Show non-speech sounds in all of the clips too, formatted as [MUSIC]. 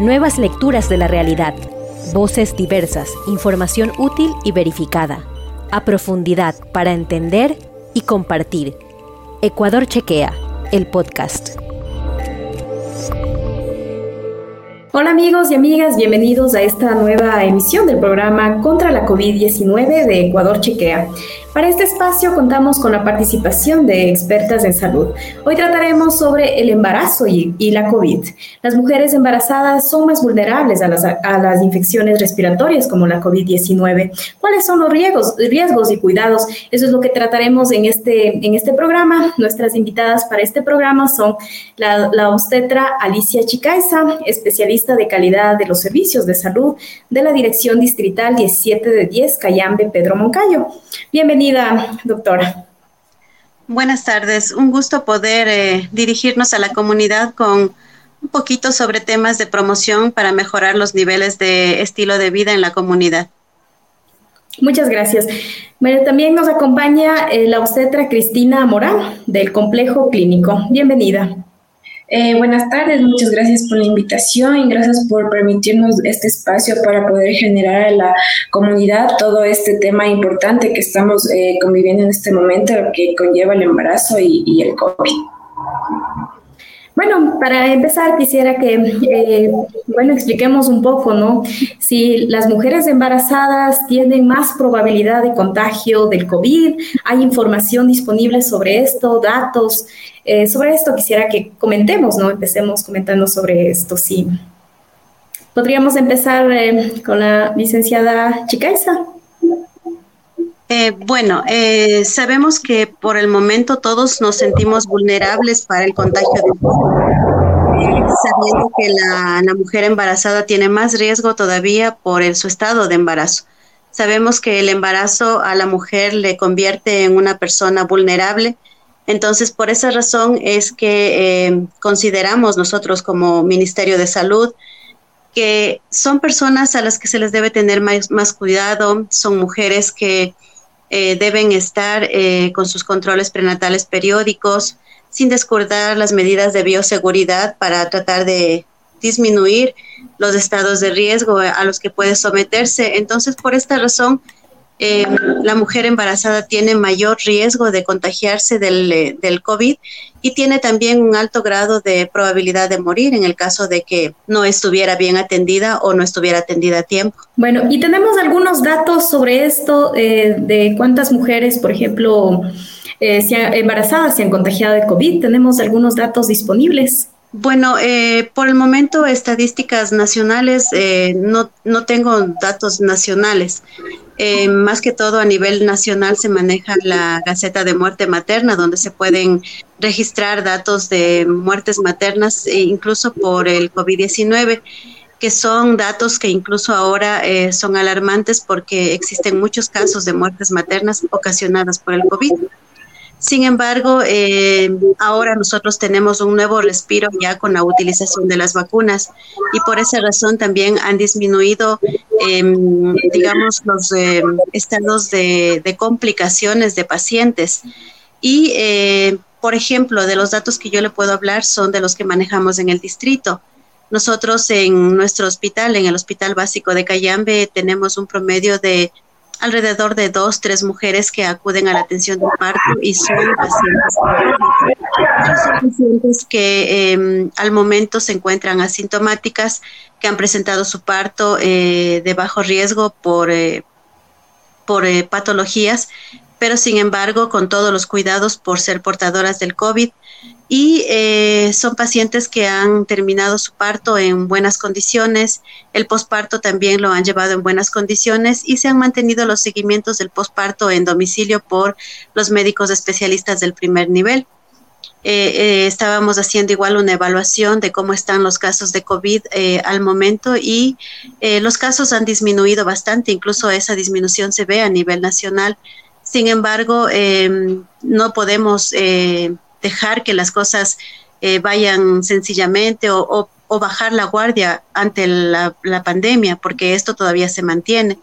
Nuevas lecturas de la realidad. Voces diversas, información útil y verificada. A profundidad para entender y compartir. Ecuador Chequea, el podcast. Hola amigos y amigas, bienvenidos a esta nueva emisión del programa contra la COVID-19 de Ecuador Chequea. Para este espacio contamos con la participación de expertas en salud. Hoy trataremos sobre el embarazo y, la COVID. Las mujeres embarazadas son más vulnerables a las, a las infecciones respiratorias como la COVID-19. ¿Cuáles son los riesgos, riesgos y cuidados? Eso es lo que trataremos en este, en este programa. Nuestras invitadas para este programa son la, la obstetra Alicia Chicaiza, especialista de calidad de los servicios de salud de la Dirección Distrital 17 de 10 Cayambe Pedro Moncayo. Bienvenidos Bienvenida, doctora. Buenas tardes, un gusto poder eh, dirigirnos a la comunidad con un poquito sobre temas de promoción para mejorar los niveles de estilo de vida en la comunidad. Muchas gracias. también nos acompaña eh, la obstetra Cristina Morán del Complejo Clínico. Bienvenida. Eh, buenas tardes, muchas gracias por la invitación y gracias por permitirnos este espacio para poder generar a la comunidad todo este tema importante que estamos eh, conviviendo en este momento, que conlleva el embarazo y, y el COVID. Bueno, para empezar quisiera que, eh, bueno, expliquemos un poco, ¿no? Si las mujeres embarazadas tienen más probabilidad de contagio del COVID, hay información disponible sobre esto, datos. Eh, sobre esto quisiera que comentemos, ¿no? Empecemos comentando sobre esto, sí. Podríamos empezar eh, con la licenciada Chicaiza. Eh, bueno, eh, sabemos que por el momento todos nos sentimos vulnerables para el contagio de sabiendo que la, mujer embarazada tiene más riesgo todavía por su estado de embarazo. Sabemos que el embarazo a la mujer le convierte en una persona vulnerable, entonces por esa razón es que eh, consideramos nosotros como Ministerio de Salud que son personas a las que se les debe tener más cuidado, son mujeres que eh, deben estar eh, con sus controles prenatales periódicos, sin descuidar las medidas de bioseguridad para tratar de disminuir los estados de riesgo a los que puede someterse. Entonces, por esta razón, eh, la mujer embarazada tiene mayor riesgo de contagiarse del, eh, del, COVID y tiene también un alto grado de probabilidad de morir en el caso de que no estuviera bien atendida o no estuviera atendida a tiempo. Bueno, y tenemos algunos datos sobre esto, eh, de cuántas mujeres, por ejemplo, embarazadas se han contagiado de COVID. Tenemos algunos datos disponibles. Bueno, por el momento estadísticas nacionales, no, no tengo datos nacionales. Eh, más que todo a nivel nacional se maneja la Gaceta de Muerte Materna, donde se pueden registrar datos de muertes maternas, e incluso por el COVID-19 que son datos que incluso ahora eh, son alarmantes porque existen muchos casos de muertes maternas ocasionadas por el COVID. Sin embargo, eh, ahora nosotros tenemos un nuevo respiro ya con la utilización de las vacunas y por esa razón también han disminuido, em, digamos, los em, estados de, complicaciones de pacientes. Y, eh, por ejemplo, de los datos que yo le puedo hablar son de los que manejamos en el distrito. Nosotros en nuestro hospital, en el Hospital Básico de Cayambe, tenemos un promedio de alrededor de dos, tres mujeres que acuden a la atención del parto y son pacientes, que em, al momento se encuentran asintomáticas, que han presentado su parto eh, de bajo riesgo por, eh, por eh, patologías, pero sin embargo con todos los cuidados por ser portadoras del COVID y eh, son pacientes que han terminado su parto en buenas condiciones, el posparto también lo han llevado en buenas condiciones y se han mantenido los seguimientos del posparto en domicilio por los médicos especialistas del primer nivel. Eh, eh, estábamos haciendo igual una evaluación de cómo están los casos de COVID al momento y los casos han disminuido bastante, incluso esa disminución se ve a nivel nacional. Sin embargo, no podemos dejar que las cosas eh, vayan sencillamente o, bajar la guardia ante la, pandemia, porque esto todavía se mantiene.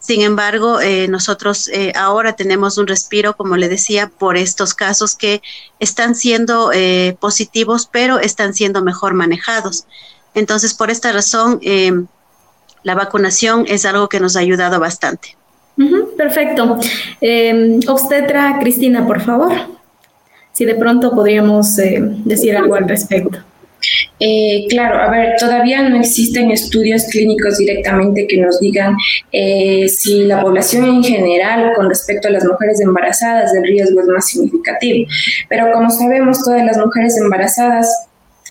Sin embargo, eh, nosotros eh, ahora tenemos un respiro, como le decía, por estos casos que están siendo positivos, pero están siendo mejor manejados. Entonces, por esta razón, eh, la vacunación es algo que nos ha ayudado bastante. Perfecto. Eh, obstetra Cristina, por favor, si de pronto podríamos decir algo al respecto. Eh, claro, a ver, todavía no existen estudios clínicos directamente que nos digan eh, si la población en general con respecto a las mujeres embarazadas el riesgo es más significativo. Pero como sabemos, todas las mujeres embarazadas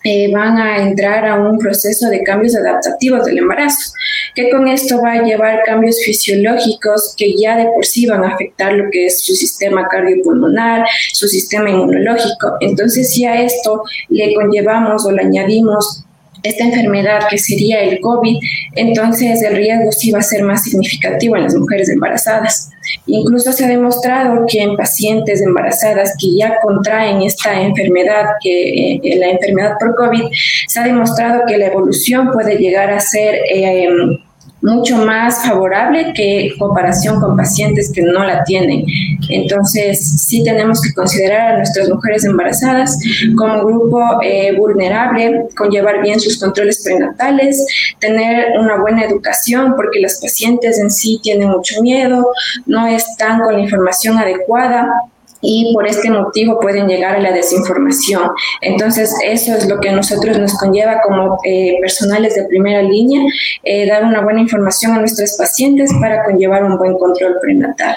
eh, van a entrar a un proceso de cambios adaptativos del embarazo, que con esto va a llevar cambios fisiológicos que ya de por sí van a afectar lo que es su sistema cardiopulmonar, su sistema inmunológico. Entonces, si a esto le conllevamos o le añadimos esta enfermedad que sería el COVID, entonces el riesgo sí va a ser más significativo en las mujeres embarazadas. Incluso se ha demostrado que en pacientes embarazadas que ya contraen esta enfermedad, que eh, la enfermedad por COVID, se ha demostrado que la evolución puede llegar a ser... Eh, mucho más favorable que comparación con pacientes que no la tienen. Entonces, sí tenemos que considerar a nuestras mujeres embarazadas como grupo eh, vulnerable, con llevar bien sus controles prenatales, tener una buena educación, porque las pacientes en sí tienen mucho miedo, no están con la información adecuada y por este motivo pueden llegar a la desinformación. Entonces, eso es lo que a nosotros nos conlleva como eh, personales de primera línea, eh, dar una buena información a nuestros pacientes para conllevar un buen control prenatal.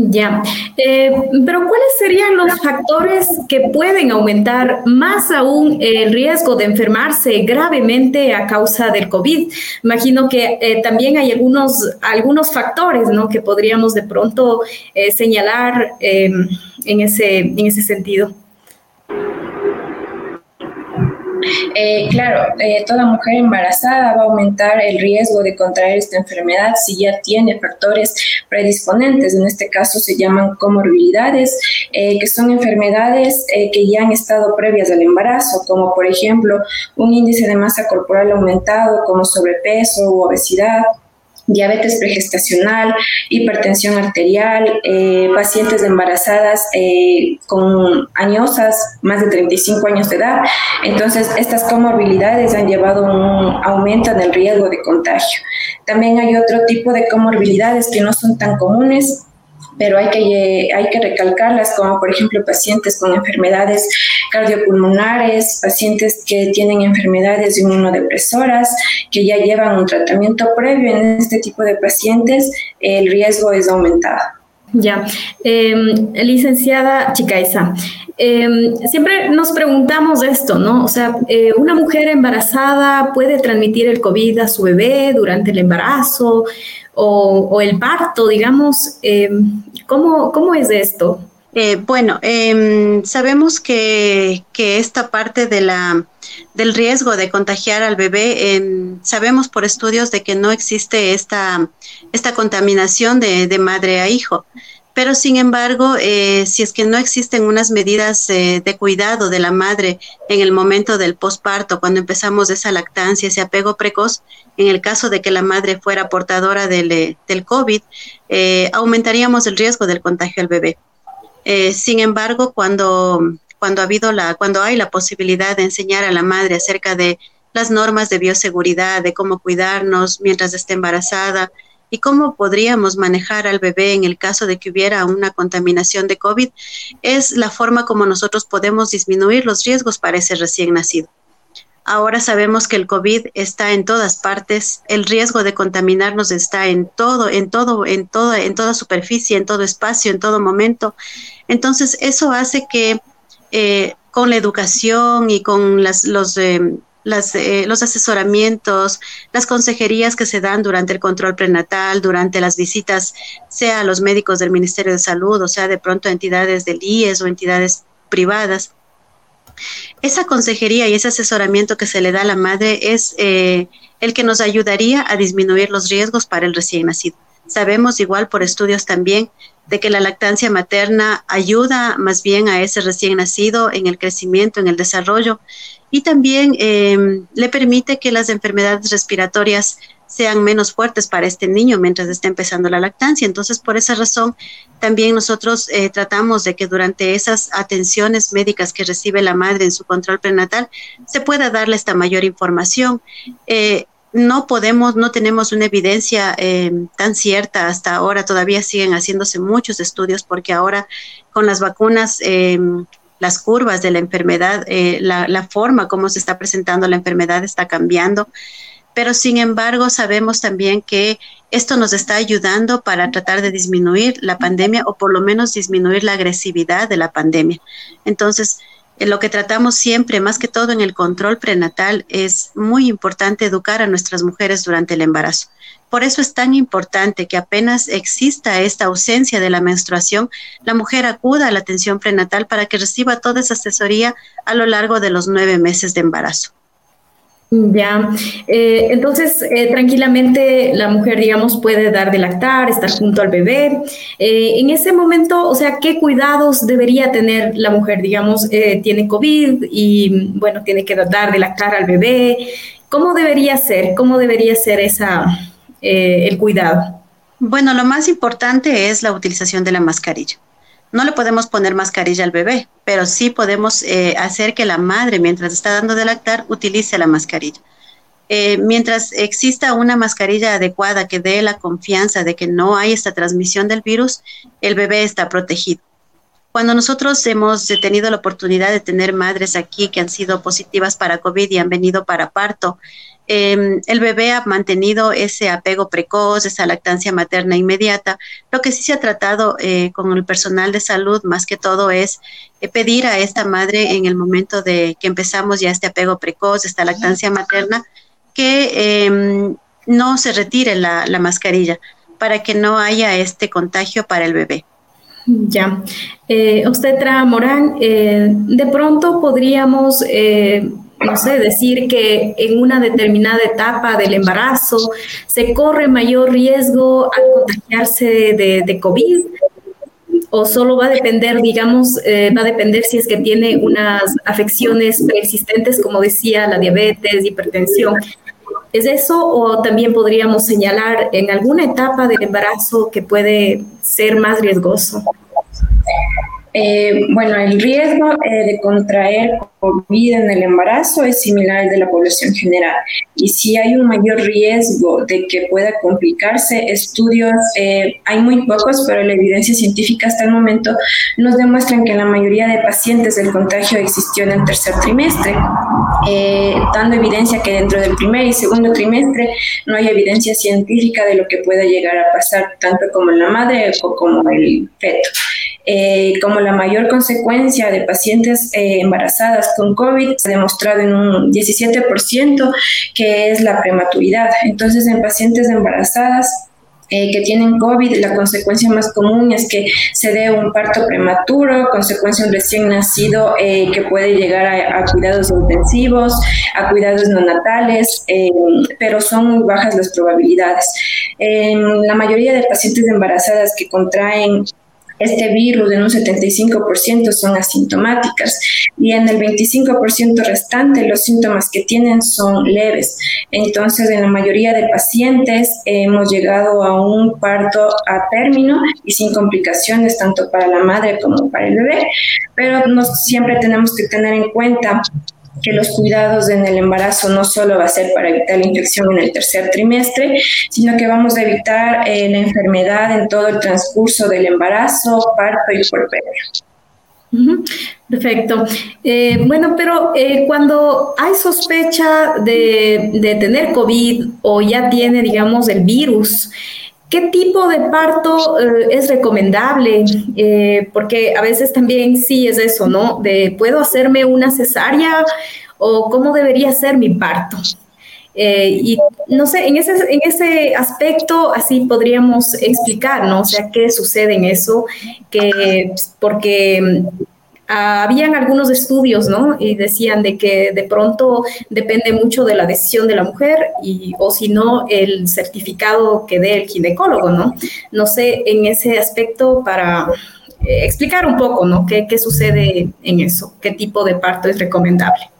Ya, eh, pero ¿cuáles serían los factores que pueden aumentar más aún el riesgo de enfermarse gravemente a causa del COVID? Imagino que eh, también hay algunos, algunos factores ¿no? que podríamos de pronto eh, señalar en, ese, en ese sentido. Eh, claro, eh, toda mujer embarazada va a aumentar el riesgo de contraer esta enfermedad si ya tiene factores predisponentes. En este caso se llaman comorbilidades, eh, que son enfermedades que ya han estado previas al embarazo, como por ejemplo un índice de masa corporal aumentado, como sobrepeso u obesidad diabetes pregestacional, hipertensión arterial, eh, pacientes embarazadas eh, con añosas, más de 35 años de edad. Entonces, estas comorbilidades han llevado a un aumento en el riesgo de contagio. También hay otro tipo de comorbilidades que no son tan comunes, pero hay que, hay que recalcarlas, como por ejemplo pacientes con enfermedades cardiopulmonares, pacientes que tienen enfermedades inmunodepresoras, que ya llevan un tratamiento previo. En este tipo de pacientes el riesgo es aumentado. Ya, em, licenciada Chicaiza, em, siempre nos preguntamos esto, ¿no? O sea, eh, ¿una mujer embarazada puede transmitir el COVID a su bebé durante el embarazo? O, el parto, digamos. Em, ¿cómo, es esto? Eh, bueno, em, sabemos que, esta parte de la, del riesgo de contagiar al bebé, em, sabemos por estudios de que no existe esta, esta contaminación de, de madre a hijo pero sin embargo, eh, si es que no existen unas medidas eh, de cuidado de la madre en el momento del posparto, cuando empezamos esa lactancia, ese apego precoz, en el caso de que la madre fuera portadora del, eh, del COVID, aumentaríamos el riesgo del contagio al bebé. sin embargo, cuando, cuando, ha habido la, cuando hay la posibilidad de enseñar a la madre acerca de las normas de bioseguridad, de cómo cuidarnos mientras esté embarazada, y cómo podríamos manejar al bebé en el caso de que hubiera una contaminación de COVID, es la forma como nosotros podemos disminuir los riesgos para ese recién nacido. Ahora sabemos que el COVID está en todas partes, el riesgo de contaminarnos está en todo, en todo, en toda, en toda superficie, en todo espacio, en todo momento. Entonces, eso hace que eh, con la educación y con las, los, eh, eh, los asesoramientos, las consejerías que se dan durante el control prenatal, durante las visitas, sea a los médicos del Ministerio de Salud, o sea, de pronto entidades del IES o entidades privadas. Esa consejería y ese asesoramiento que se le da a la madre es eh, el que nos ayudaría a disminuir los riesgos para el recién nacido. Sabemos igual por estudios también de que la lactancia materna ayuda más bien a ese recién nacido en el crecimiento, en el desarrollo y también em, le permite que las enfermedades respiratorias sean menos fuertes para este niño mientras está empezando la lactancia. Entonces, por esa razón, también nosotros eh, tratamos de que durante esas atenciones médicas que recibe la madre en su control prenatal, se pueda darle esta mayor información. Eh, no podemos, no tenemos una evidencia eh, tan cierta hasta ahora, todavía siguen haciéndose muchos estudios porque ahora con las vacunas, las curvas de la enfermedad, la, la forma como se está presentando la enfermedad está cambiando pero sin embargo sabemos también que esto nos está ayudando para tratar de disminuir la pandemia o por lo menos disminuir la agresividad de la pandemia. Entonces, eh, lo que tratamos siempre, más que todo en el control prenatal, es muy importante educar a nuestras mujeres durante el embarazo. Por eso es tan importante que apenas exista esta ausencia de la menstruación, la mujer acuda a la atención prenatal para que reciba toda esa asesoría a lo largo de los nueve meses de embarazo. Ya, eh, entonces eh, tranquilamente la mujer, digamos, puede dar de lactar, estar junto al bebé. Eh, en ese momento, o sea, ¿qué cuidados debería tener la mujer? Digamos, tiene COVID y, bueno, tiene que dar de lactar al bebé. ¿Cómo debería ser? ¿Cómo debería ser esa, el cuidado? Bueno, lo más importante es la utilización de la mascarilla. No le podemos poner mascarilla al bebé, pero sí podemos eh, hacer que la madre, mientras está dando de lactar, utilice la mascarilla. Eh, mientras exista una mascarilla adecuada que dé la confianza de que no hay esta transmisión del virus, el bebé está protegido. Cuando nosotros hemos tenido la oportunidad de tener madres aquí que han sido positivas para COVID y han venido para parto, Em, el bebé ha mantenido ese apego precoz, esa lactancia materna inmediata. Lo que sí se ha tratado eh, con el personal de salud, más que todo, es eh, pedir a esta madre en el momento de que empezamos ya este apego precoz, esta lactancia materna, que em, no se retire la, mascarilla para que no haya este contagio para el bebé. Ya. Eh, Obstetra Morán, eh, de pronto podríamos no sé, decir que en una determinada etapa del embarazo se corre mayor riesgo al contagiarse de, COVID o solo va a depender, digamos, eh, va a depender si es que tiene unas afecciones preexistentes, como decía, la diabetes, hipertensión. ¿Es eso o también podríamos señalar en alguna etapa del embarazo que puede ser más riesgoso? Eh, bueno, el riesgo eh, de contraer COVID en el embarazo es similar al de la población general. Y si hay un mayor riesgo de que pueda complicarse, estudios, eh, hay muy pocos, pero la evidencia científica hasta el momento nos demuestran que la mayoría de pacientes el contagio existió en el tercer trimestre, dando evidencia que dentro del primer y segundo trimestre no hay evidencia científica de lo que pueda llegar a pasar tanto como en la madre o como el feto. Como la mayor consecuencia de pacientes eh, embarazadas con COVID se ha demostrado en un 17% que es la prematuridad. Entonces, en pacientes embarazadas eh, que tienen COVID, la consecuencia más común es que se dé un parto prematuro, consecuencia un recién nacido eh, que puede llegar a, cuidados intensivos, a cuidados neonatales, pero son muy bajas las probabilidades. la mayoría de pacientes embarazadas que contraen este virus en un 75% son asintomáticas y en el 25% restante los síntomas que tienen son leves. Entonces, en la mayoría de pacientes hemos llegado a un parto a término y sin complicaciones tanto para la madre como para el bebé, pero siempre tenemos que tener en cuenta que los cuidados en el embarazo no solo va a ser para evitar la infección en el tercer trimestre, sino que vamos a evitar eh, la enfermedad en todo el transcurso del embarazo, parto y puerperio. Perfecto. Eh, bueno, pero eh, cuando hay sospecha de, de, tener COVID o ya tiene, digamos, el virus, ¿Qué tipo de parto eh, es recomendable? Eh, porque a veces también sí es eso, ¿no? Puedo hacerme una cesárea o cómo debería ser mi parto. Eh, y no sé, en ese, en ese aspecto así podríamos explicar, ¿no? O sea, qué sucede en eso, que porque habían algunos estudios, ¿no? Y decían de que de pronto depende mucho de la decisión de la mujer y, o si no, el certificado que dé el ginecólogo, ¿no? No sé, en ese aspecto para eh, explicar un poco, ¿no? ¿Qué, ¿Qué sucede en eso? ¿Qué tipo de parto es recomendable?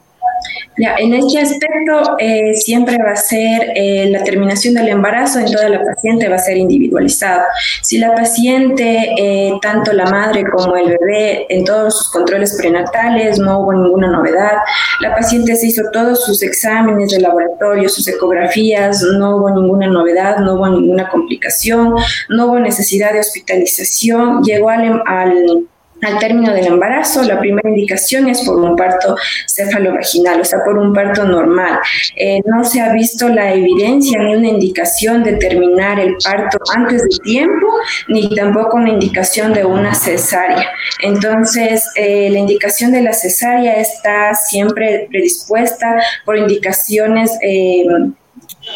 Ya, en este aspecto eh, siempre va a ser eh, la terminación del embarazo en toda la paciente va a ser individualizado. Si la paciente, eh, tanto la madre como el bebé, en todos sus controles prenatales no hubo ninguna novedad, la paciente se hizo todos sus exámenes de laboratorio, sus ecografías, no hubo ninguna novedad, no hubo ninguna complicación, no hubo necesidad de hospitalización, llegó al, al al término del embarazo, la primera indicación es por un parto cefalovaginal, o sea, por un parto normal. Eh, no se ha visto la evidencia ni una indicación de terminar el parto antes del tiempo, ni tampoco una indicación de una cesárea. Entonces, eh, la indicación de la cesárea está siempre predispuesta por indicaciones eh,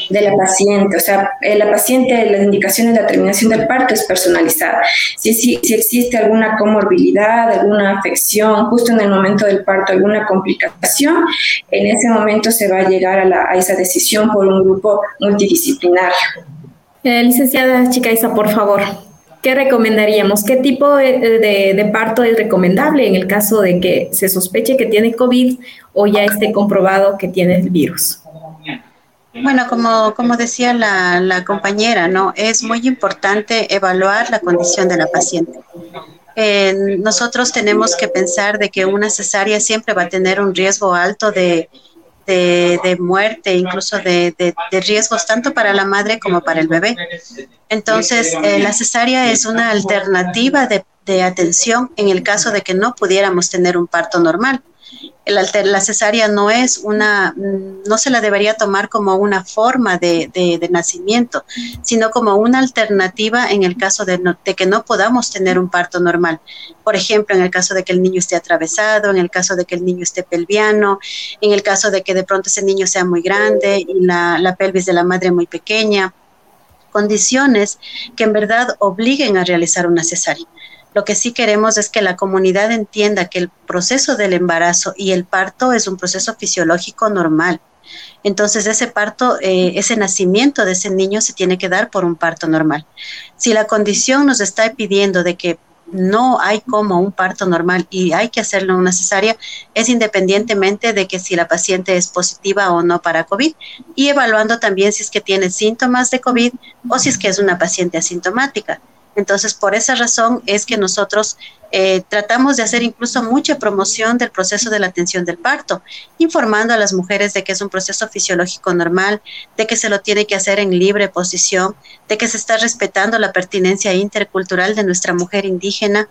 de la paciente. O sea, eh, la paciente, las indicaciones de la terminación del parto es personalizada. Si, si, si, existe alguna comorbilidad, alguna afección, justo en el momento del parto, alguna complicación, en ese momento se va a llegar a, la, a esa decisión por un grupo multidisciplinario. Eh, licenciada Chicaiza, por favor, ¿qué recomendaríamos? ¿Qué tipo de, de, de, parto es recomendable en el caso de que se sospeche que tiene COVID o ya esté comprobado que tiene el virus? Bueno, como, como decía la, compañera, ¿no? Es muy importante evaluar la condición de la paciente. Eh, nosotros tenemos que pensar de que una cesárea siempre va a tener un riesgo alto de, de, de muerte, incluso de, de, riesgos tanto para la madre como para el bebé. Entonces, eh, la cesárea es una alternativa de, atención en el caso de que no pudiéramos tener un parto normal la, la, cesárea no es una, mm, no se la debería tomar como una forma de, de, nacimiento, sino como una alternativa en el caso de, de, que no podamos tener un parto normal. Por ejemplo, en el caso de que el niño esté atravesado, en el caso de que el niño esté pelviano, en el caso de que de pronto ese niño sea muy grande y la, la pelvis de la madre muy pequeña. Condiciones que en verdad obliguen a realizar una cesárea. Lo que sí queremos es que la comunidad entienda que el proceso del embarazo y el parto es un proceso fisiológico normal. Entonces, ese parto, eh, ese nacimiento de ese niño se tiene que dar por un parto normal. Si la condición nos está pidiendo de que no hay como un parto normal y hay que hacerlo una es independientemente de que si la paciente es positiva o no para COVID y evaluando también si es que tiene síntomas de COVID o si es que es una paciente asintomática. Entonces, por esa razón es que nosotros eh, tratamos de hacer incluso mucha promoción del proceso de la atención del parto, informando a las mujeres de que es un proceso fisiológico normal, de que se lo tiene que hacer en libre posición, de que se está respetando la pertinencia intercultural de nuestra mujer indígena,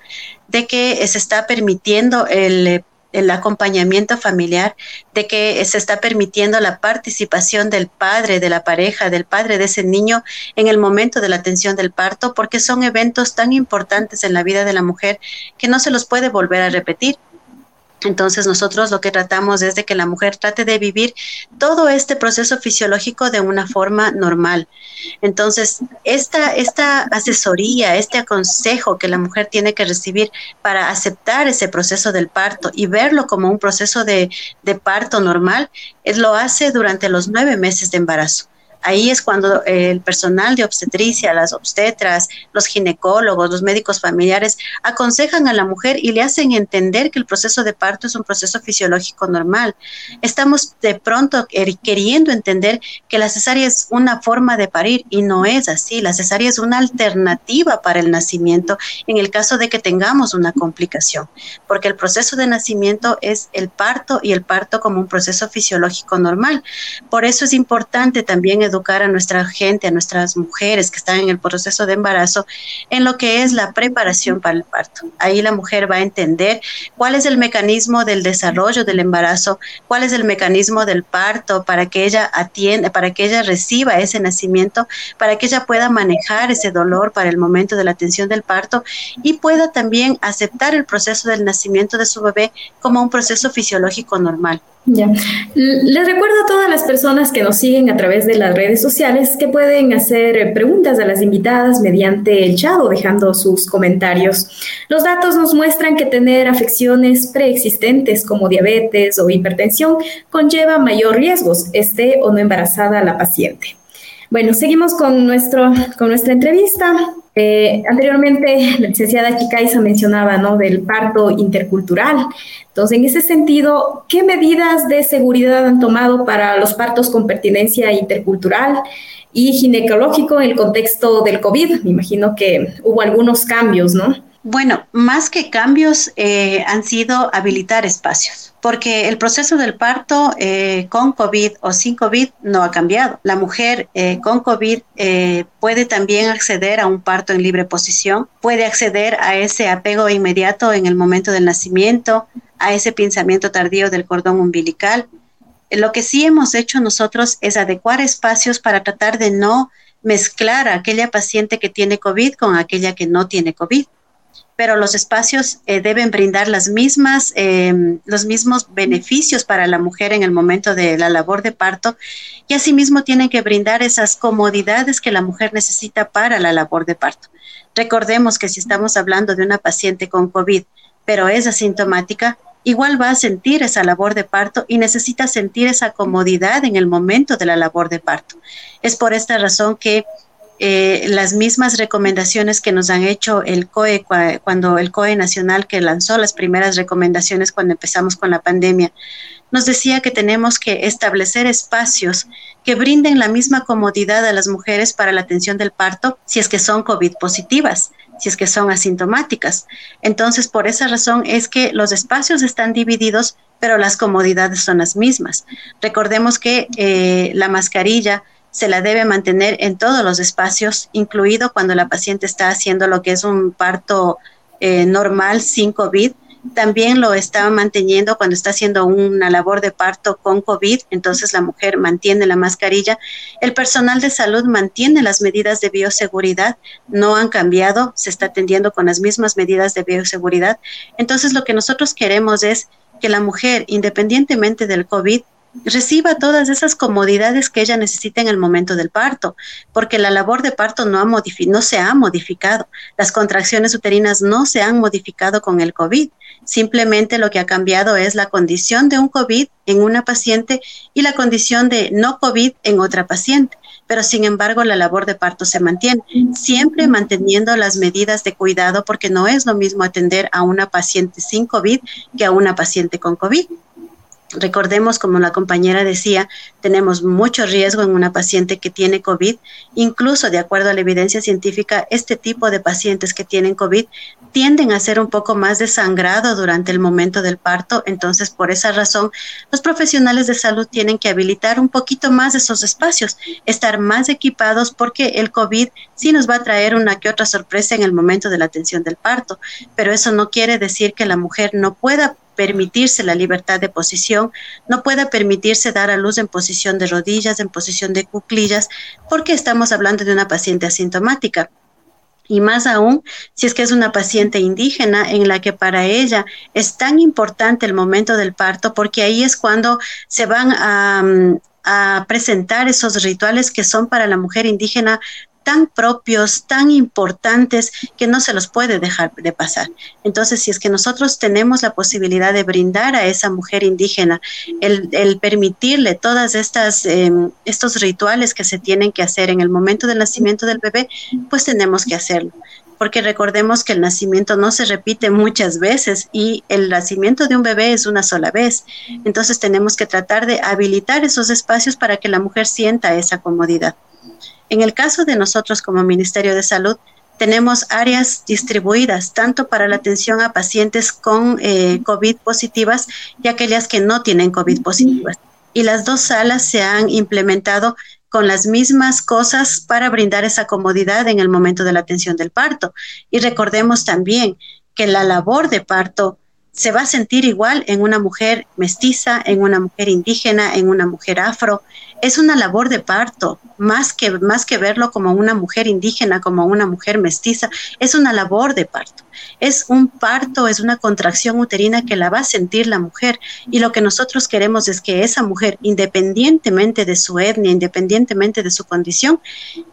de que se está permitiendo el el acompañamiento familiar, de que se está permitiendo la participación del padre, de la pareja, del padre de ese niño en el momento de la atención del parto, porque son eventos tan importantes en la vida de la mujer que no se los puede volver a repetir. Entonces nosotros lo que tratamos es de que la mujer trate de vivir todo este proceso fisiológico de una forma normal. Entonces, esta, esta asesoría, este consejo que la mujer tiene que recibir para aceptar ese proceso del parto y verlo como un proceso de, de parto normal, lo hace durante los nueve meses de embarazo. Ahí es cuando el personal de obstetricia, las obstetras, los ginecólogos, los médicos familiares aconsejan a la mujer y le hacen entender que el proceso de parto es un proceso fisiológico normal. Estamos de pronto queriendo entender que la cesárea es una forma de parir y no es así. La cesárea es una alternativa para el nacimiento en el caso de que tengamos una complicación, porque el proceso de nacimiento es el parto y el parto como un proceso fisiológico normal. Por eso es importante también educar a nuestra gente, a nuestras mujeres que están en el proceso de embarazo, en lo que es la preparación para el parto. Ahí la mujer va a entender cuál es el mecanismo del desarrollo del embarazo, cuál es el mecanismo del parto para que ella atienda, para que ella reciba ese nacimiento, para que ella pueda manejar ese dolor para el momento de la atención del parto y pueda también aceptar el proceso del nacimiento de su bebé como un proceso fisiológico normal. Ya. Les recuerdo a todas las personas que nos siguen a través de las redes sociales que pueden hacer preguntas a las invitadas mediante el chat o dejando sus comentarios. Los datos nos muestran que tener afecciones preexistentes como diabetes o hipertensión conlleva mayor riesgos, esté o no embarazada la paciente. Bueno, seguimos con, nuestro, con nuestra entrevista. Eh, anteriormente, la licenciada Chicaiza mencionaba ¿no? del parto intercultural. Entonces, en ese sentido, ¿qué medidas de seguridad han tomado para los partos con pertinencia intercultural y ginecológico en el contexto del COVID? Me imagino que hubo algunos cambios, ¿no? Bueno, más que cambios eh, han sido habilitar espacios, porque el proceso del parto eh, con COVID o sin COVID no ha cambiado. La mujer eh, con COVID puede también acceder a un parto en libre posición, puede acceder a ese apego inmediato en el momento del nacimiento, a ese pinzamiento tardío del cordón umbilical. Lo que sí hemos hecho nosotros es adecuar espacios para tratar de no mezclar a aquella paciente que tiene COVID con aquella que no tiene COVID pero los espacios eh, deben brindar las mismas, em, los mismos beneficios para la mujer en el momento de la labor de parto y asimismo tienen que brindar esas comodidades que la mujer necesita para la labor de parto. Recordemos que si estamos hablando de una paciente con COVID, pero es asintomática, igual va a sentir esa labor de parto y necesita sentir esa comodidad en el momento de la labor de parto. Es por esta razón que eh, las mismas recomendaciones que nos han hecho el COE cuando el COE nacional que lanzó las primeras recomendaciones cuando empezamos con la pandemia, nos decía que tenemos que establecer espacios que brinden la misma comodidad a las mujeres para la atención del parto si es que son COVID positivas, si es que son asintomáticas. Entonces, por esa razón es que los espacios están divididos, pero las comodidades son las mismas. Recordemos que eh, la mascarilla se la debe mantener en todos los espacios, incluido cuando la paciente está haciendo lo que es un parto eh, normal sin COVID. También lo está manteniendo cuando está haciendo una labor de parto con COVID, entonces la mujer mantiene la mascarilla. El personal de salud mantiene las medidas de bioseguridad, no han cambiado, se está atendiendo con las mismas medidas de bioseguridad. Entonces lo que nosotros queremos es que la mujer, independientemente del COVID, reciba todas esas comodidades que ella necesita en el momento del parto, porque la labor de parto no, ha no se ha modificado, las contracciones uterinas no se han modificado con el COVID, simplemente lo que ha cambiado es la condición de un COVID en una paciente y la condición de no COVID en otra paciente. Pero sin embargo la labor de parto se mantiene, siempre manteniendo las medidas de cuidado porque no es lo mismo atender a una paciente sin COVID que a una paciente con COVID. Recordemos, como la compañera decía, tenemos mucho riesgo en una paciente que tiene COVID. Incluso, de acuerdo a la evidencia científica, este tipo de pacientes que tienen COVID tienden a ser un poco más desangrado durante el momento del parto. Entonces, por esa razón, los profesionales de salud tienen que habilitar un poquito más esos espacios, estar más equipados porque el COVID sí nos va a traer una que otra sorpresa en el momento de la atención del parto. Pero eso no quiere decir que la mujer no pueda permitirse la libertad de posición, no pueda permitirse dar a luz en posición de rodillas, en posición de cuclillas, porque estamos hablando de una paciente asintomática. Y más aún, si es que es una paciente indígena en la que para ella es tan importante el momento del parto, porque ahí es cuando se van a, a presentar esos rituales que son para la mujer indígena tan propios, tan importantes, que no se los puede dejar de pasar. Entonces, si es que nosotros tenemos la posibilidad de brindar a esa mujer indígena el, permitirle todas estas em, estos rituales que se tienen que hacer en el momento del nacimiento del bebé, pues tenemos que hacerlo porque recordemos que el nacimiento no se repite muchas veces y el nacimiento de un bebé es una sola vez. Entonces tenemos que tratar de habilitar esos espacios para que la mujer sienta esa comodidad. En el caso de nosotros como Ministerio de Salud, tenemos áreas distribuidas tanto para la atención a pacientes con eh, COVID positivas y aquellas que no tienen COVID positivas. Y las dos salas se han implementado con las mismas cosas para brindar esa comodidad en el momento de la atención del parto. Y recordemos también que la labor de parto se va a sentir igual en una mujer mestiza, en una mujer indígena, en una mujer afro, es una labor de parto, más que, más que verlo como una mujer indígena, como una mujer mestiza, es una labor de parto. Es un parto, es una contracción uterina que la va a sentir la mujer. Y lo que nosotros queremos es que esa mujer, independientemente de su etnia, independientemente de su condición,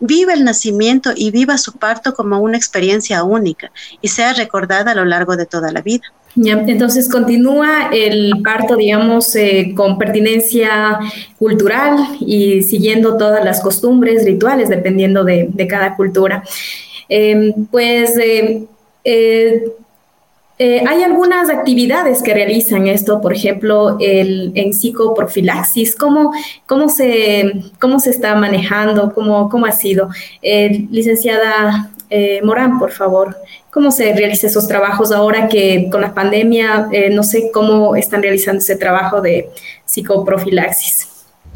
viva el nacimiento y viva su parto como una experiencia única y sea recordada a lo largo de toda la vida. Entonces continúa el parto, digamos, eh, con pertinencia cultural y siguiendo todas las costumbres, rituales, dependiendo de, cada cultura. Em, pues eh, eh, hay algunas actividades que realizan esto, por ejemplo, el, en psicoprofilaxis. ¿Cómo, cómo, se, ¿Cómo se está manejando? ¿Cómo, cómo ha sido? licenciada Morán, por favor. ¿Cómo se realizan esos trabajos ahora que con la pandemia, eh, no sé cómo están realizando ese trabajo de psicoprofilaxis?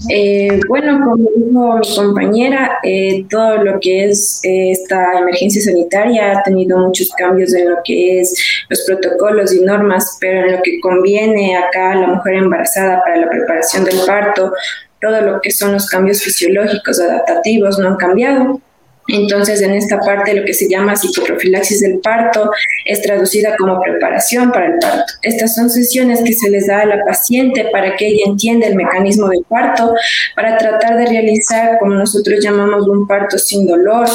Eh, bueno, como dijo mi compañera, eh, todo lo que es esta emergencia sanitaria ha tenido muchos cambios en lo que es los protocolos y normas, pero en lo que conviene acá a la mujer embarazada para la preparación del parto, todo lo que son los cambios fisiológicos adaptativos no han cambiado. Entonces, en esta parte, lo que se llama psicoprofilaxis del parto es traducida como preparación para el parto. Estas son sesiones que se les da a la paciente para que ella entienda el mecanismo del parto, para tratar de realizar, como nosotros llamamos, un parto sin dolor,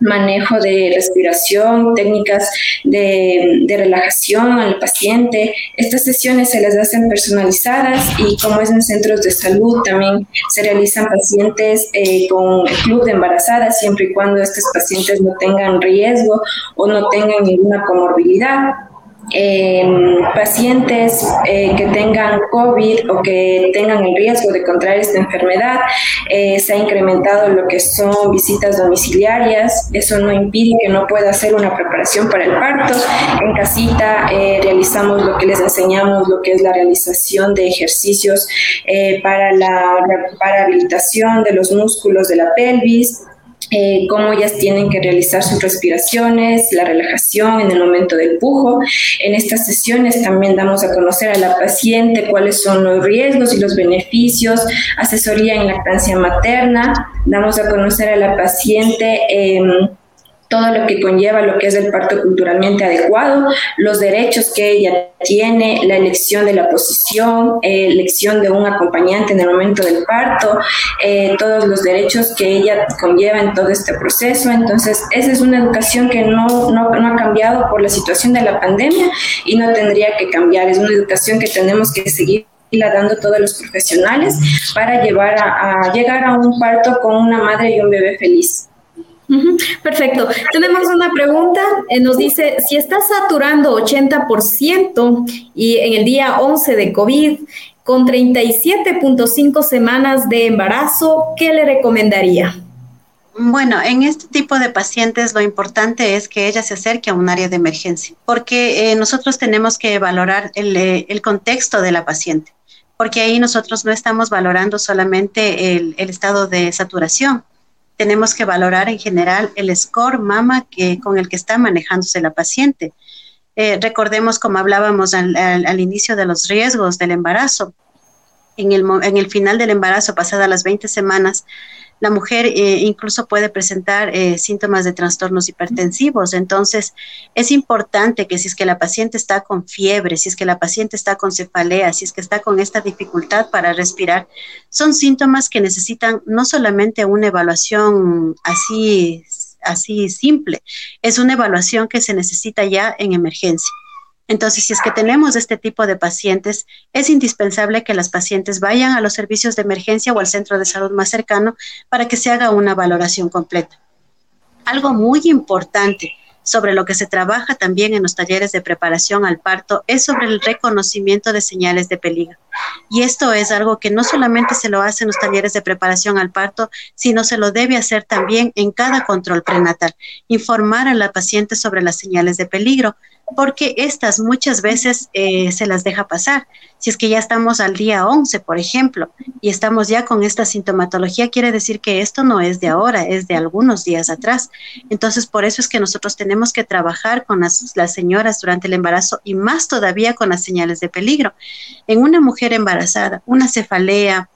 manejo de respiración, técnicas de, relajación al paciente. Estas sesiones se las hacen personalizadas y como es en centros de salud también se realizan pacientes eh, con club de embarazadas siempre y cuando estos pacientes no tengan riesgo o no tengan ninguna comorbilidad pacientes eh, que tengan COVID o que tengan el riesgo de contraer esta enfermedad. Eh, se ha incrementado lo que son visitas domiciliarias. Eso no impide que no pueda hacer una preparación para el parto. En casita eh, realizamos lo que les enseñamos, lo que es la realización de ejercicios para la para habilitación de los músculos de la pelvis eh, cómo ellas tienen que realizar sus respiraciones, la relajación en el momento del pujo. En estas sesiones también damos a conocer a la paciente cuáles son los riesgos y los beneficios, asesoría en lactancia materna, damos a conocer a la paciente. Eh, todo lo que conlleva lo que es el parto culturalmente adecuado, los derechos que ella tiene, la elección de la posición, eh, elección de un acompañante en el momento del parto, eh, todos los derechos que ella conlleva en todo este proceso. Entonces, esa es una educación que no, no, ha cambiado por la situación de la pandemia y no tendría que cambiar. Es una educación que tenemos que seguir dando todos los profesionales para llevar a llegar a un parto con una madre y un bebé feliz. Perfecto. Tenemos una pregunta. Eh, nos dice, si está saturando 80% y en el día 11 de COVID, con 37.5 semanas de embarazo, ¿qué le recomendaría? Bueno, en este tipo de pacientes lo importante es que ella se acerque a un área de emergencia, porque eh, nosotros tenemos que valorar el, eh, el, contexto de la paciente, porque ahí nosotros no estamos valorando solamente el estado de saturación, tenemos que valorar en general el score mama que, con el que está manejándose la paciente. Eh, recordemos, como hablábamos al, inicio de los riesgos del embarazo, en el, en el final del embarazo, pasadas las 20 semanas, la mujer eh, incluso puede presentar eh, síntomas de trastornos hipertensivos. Entonces, es importante que si es que la paciente está con fiebre, si es que la paciente está con cefalea, si es que está con esta dificultad para respirar, son síntomas que necesitan no solamente una evaluación así, así simple, es una evaluación que se necesita ya en emergencia. Entonces, si es que tenemos este tipo de pacientes, es indispensable que las pacientes vayan a los servicios de emergencia o al centro de salud más cercano para que se haga una valoración completa. Algo muy importante sobre lo que se trabaja también en los talleres de preparación al parto es sobre el reconocimiento de señales de peligro. Y esto es algo que no solamente se lo hace en los talleres de preparación al parto, sino se lo debe hacer también en cada control prenatal. Informar a la paciente sobre las señales de peligro, porque estas muchas veces eh, se las deja pasar. Si es que ya estamos al día 11, por ejemplo, y estamos ya con esta sintomatología, quiere decir que esto no es de ahora, es de algunos días atrás. Entonces, por eso es que nosotros tenemos que trabajar con las, las señoras durante el embarazo y más todavía con las señales de peligro. En una mujer embarazada, una cefalea,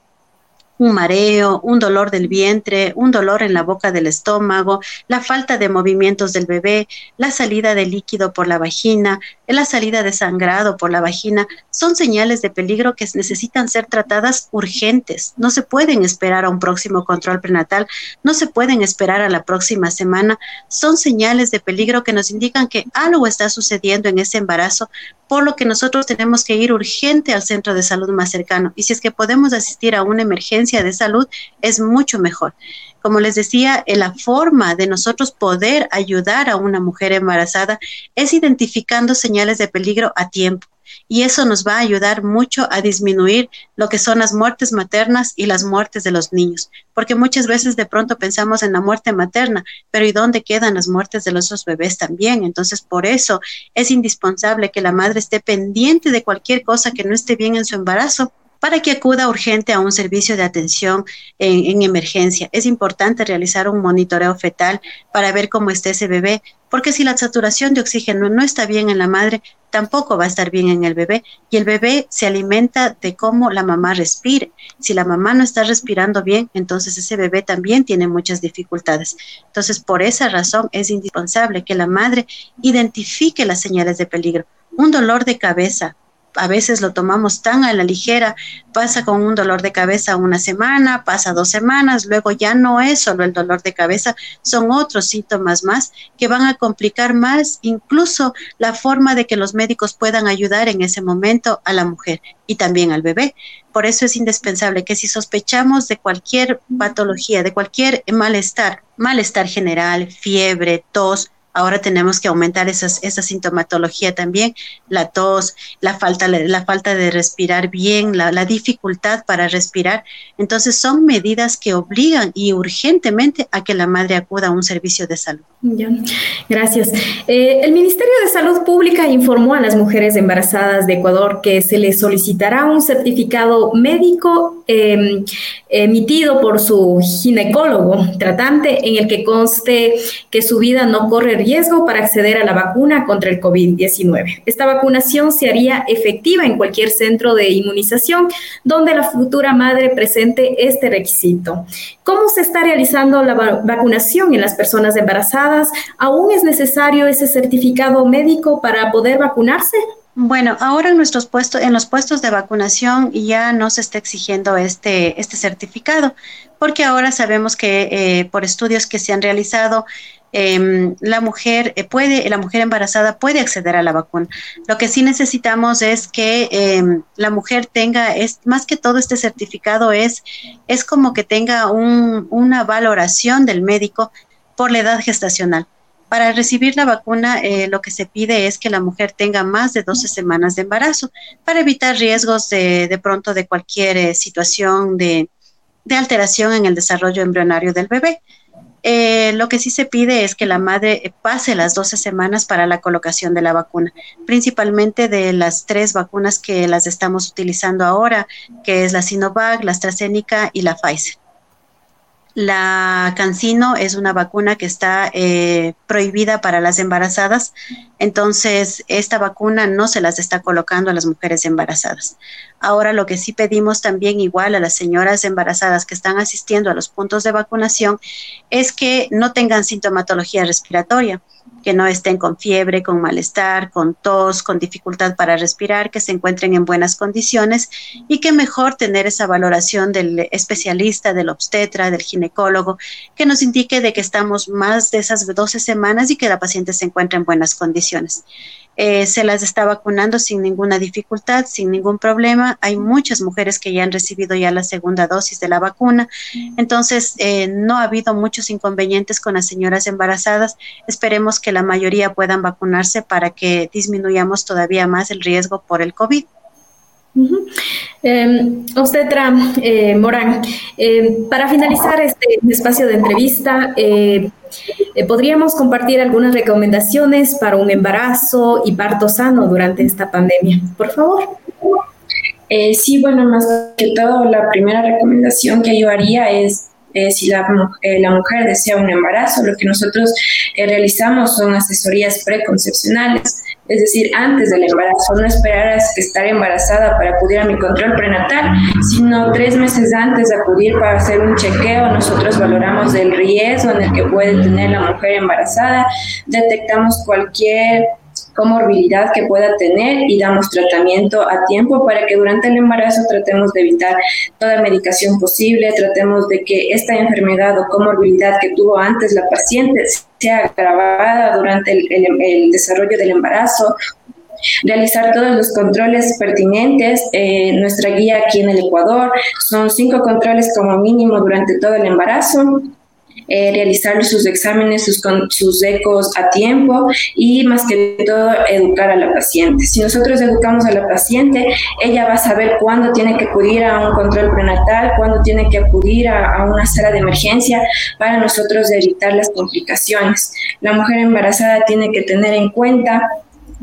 un mareo, un dolor del vientre, un dolor en la boca del estómago, la falta de movimientos del bebé, la salida de líquido por la vagina, la salida de sangrado por la vagina, son señales de peligro que necesitan ser tratadas urgentes. No se pueden esperar a un próximo control prenatal, no se pueden esperar a la próxima semana. Son señales de peligro que nos indican que algo está sucediendo en ese embarazo, por lo que nosotros tenemos que ir urgente al centro de salud más cercano. Y si es que podemos asistir a una emergencia de salud, es mucho mejor. Como les decía, eh, la forma de nosotros poder ayudar a una mujer embarazada es identificando señales de peligro a tiempo. Y eso nos va a ayudar mucho a disminuir lo que son las muertes maternas y las muertes de los niños. Porque muchas veces de pronto pensamos en la muerte materna, pero ¿y dónde quedan las muertes de los otros bebés también? Entonces, por eso es indispensable que la madre esté pendiente de cualquier cosa que no esté bien en su embarazo para que acuda urgente a un servicio de atención en, emergencia. Es importante realizar un monitoreo fetal para ver cómo está ese bebé, porque si la saturación de oxígeno no está bien en la madre, tampoco va a estar bien en el bebé y el bebé se alimenta de cómo la mamá respire. Si la mamá no está respirando bien, entonces ese bebé también tiene muchas dificultades. Entonces, por esa razón es indispensable que la madre identifique las señales de peligro. Un dolor de cabeza, a veces lo tomamos tan a la ligera, pasa con un dolor de cabeza una semana, pasa dos semanas, luego ya no es solo el dolor de cabeza, son otros síntomas más que van a complicar más incluso la forma de que los médicos puedan ayudar en ese momento a la mujer y también al bebé. Por eso es indispensable que si sospechamos de cualquier patología, de cualquier malestar, malestar general, fiebre, tos, Ahora tenemos que aumentar esa sintomatología también, la tos, la falta, la falta de respirar bien, la, dificultad para respirar. Entonces son medidas que obligan y urgentemente a que la madre acuda a un servicio de salud. gracias. Eh, el Ministerio de Salud Pública informó a las mujeres embarazadas de Ecuador que se les solicitará un certificado médico em, emitido por su ginecólogo tratante en el que conste que su vida no corre riesgo para acceder a la vacuna contra el COVID-19. Esta vacunación se haría efectiva en cualquier centro de inmunización donde la futura madre presente este requisito. ¿Cómo se está realizando la vacunación en las personas embarazadas? ¿Aún es necesario ese certificado médico para poder vacunarse? Bueno, ahora en nuestros puestos, en los puestos de vacunación ya no se está exigiendo este, este certificado, porque ahora sabemos que eh, por estudios que se han realizado, Em, la mujer eh, puede, la mujer embarazada puede acceder a la vacuna. Lo que sí necesitamos es que em, la mujer tenga, más que todo este certificado es, es como que tenga una valoración del médico por la edad gestacional. Para recibir la vacuna, eh, lo que se pide es que la mujer tenga más de 12 semanas de embarazo para evitar riesgos de, pronto de cualquier eh, situación de alteración en el desarrollo embrionario del bebé. Eh, lo que sí se pide es que la madre pase las 12 semanas para la colocación de la vacuna, principalmente de las tres vacunas que las estamos utilizando ahora, que es la Sinovac, la AstraZeneca y la Pfizer. La Cancino es una vacuna que está eh, prohibida para las embarazadas, entonces esta vacuna no se las está colocando a las mujeres embarazadas. Ahora lo que sí pedimos también igual a las señoras embarazadas que están asistiendo a los puntos de vacunación es que no tengan sintomatología respiratoria que no estén con fiebre, con malestar, con tos, con dificultad para respirar, que se encuentren en buenas condiciones y que mejor tener esa valoración del especialista, del obstetra, del ginecólogo, que nos indique de que estamos más de esas 12 semanas y que la paciente se encuentra en buenas condiciones. Eh, se las está vacunando sin ninguna dificultad, sin ningún problema. Hay muchas mujeres que ya han recibido ya la segunda dosis de la vacuna. Entonces, eh, no ha habido muchos inconvenientes con las señoras embarazadas. Esperemos que la mayoría puedan vacunarse para que disminuyamos todavía más el riesgo por el COVID. Em, obstetra eh, Morán, em, para finalizar este espacio de entrevista, eh, eh, ¿podríamos compartir algunas recomendaciones para un embarazo y parto sano durante esta pandemia? Por favor. Sí, bueno, más que todo, la primera recomendación que yo haría es eh, si la, eh, la, mujer desea un embarazo, lo que nosotros realizamos son asesorías preconcepcionales, es decir, antes del embarazo, no esperar estar embarazada para acudir a mi control prenatal, sino tres meses antes de acudir para hacer un chequeo, nosotros valoramos el riesgo en el que puede tener la mujer embarazada, detectamos cualquier comorbilidad que pueda tener y damos tratamiento a tiempo para que durante el embarazo tratemos de evitar toda medicación posible, tratemos de que esta enfermedad o comorbilidad que tuvo antes la paciente sea agravada durante el, desarrollo del embarazo realizar todos los controles pertinentes. Eh, nuestra guía aquí en el Ecuador son cinco controles como mínimo durante todo el embarazo. Eh, realizar sus exámenes, sus, sus ecos a tiempo y más que todo educar a la paciente. Si nosotros educamos a la paciente, ella va a saber cuándo tiene que acudir a un control prenatal, cuándo tiene que acudir a, a una sala de emergencia para nosotros evitar las complicaciones. La mujer embarazada tiene que tener en cuenta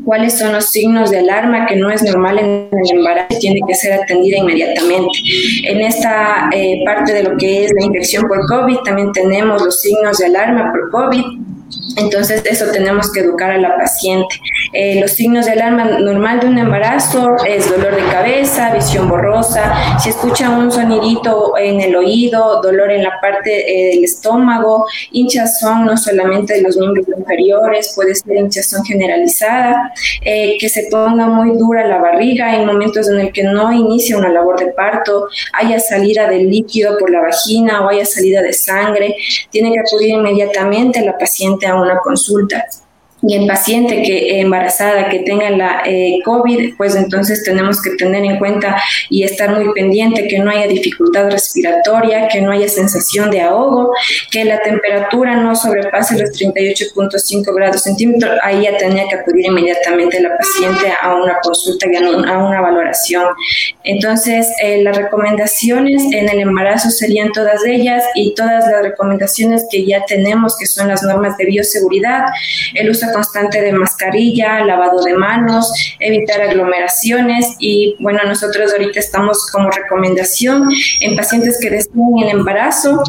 cuáles son los signos de alarma que no es normal en el embarazo y tiene que ser atendida inmediatamente. En esta eh, parte de lo que es la infección por COVID también tenemos los signos de alarma por COVID entonces, eso tenemos que educar a la paciente. Eh, los signos de alarma normal de un embarazo es dolor de cabeza, visión borrosa, si escucha un sonidito en el oído, dolor en la parte eh, del estómago, hinchazón no solamente de los miembros inferiores, puede ser hinchazón generalizada, eh, que se ponga muy dura la barriga en momentos en el que no inicia una labor de parto, haya salida de líquido por la vagina o haya salida de sangre, tiene que acudir inmediatamente la paciente a una consulta y el paciente que embarazada que tenga la eh, COVID, pues entonces tenemos que tener en cuenta y estar muy pendiente que no haya dificultad respiratoria, que no haya sensación de ahogo, que la temperatura no sobrepase los 38.5 grados centímetros, ahí ya tenía que acudir inmediatamente la paciente a una consulta y a una valoración. Entonces, eh, las recomendaciones en el embarazo serían todas ellas y todas las recomendaciones que ya tenemos, que son las normas de bioseguridad, el uso constante de mascarilla, lavado de manos, evitar aglomeraciones y bueno, nosotros ahorita estamos como recomendación en pacientes que desean el embarazo,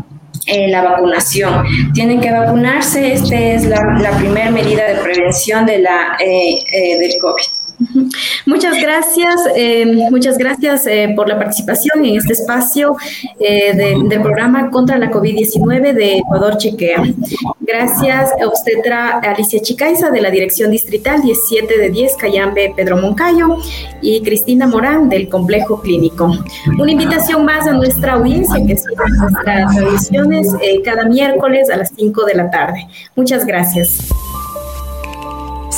eh, la vacunación. Tienen que vacunarse, esta es la, primera medida de prevención de la, eh, eh, del COVID. [LAUGHS] Muchas gracias, eh, muchas gracias eh, por la participación en este espacio eh, del programa contra la COVID-19 de Ecuador Chequea. Gracias, a obstetra Alicia Chicaiza de la Dirección Distrital 17 de 10 Cayambe Pedro Moncayo y Cristina Morán del Complejo Clínico. Una invitación más a nuestra audiencia que sigue nuestras transmisiones cada miércoles a las 5 de la tarde. Muchas gracias.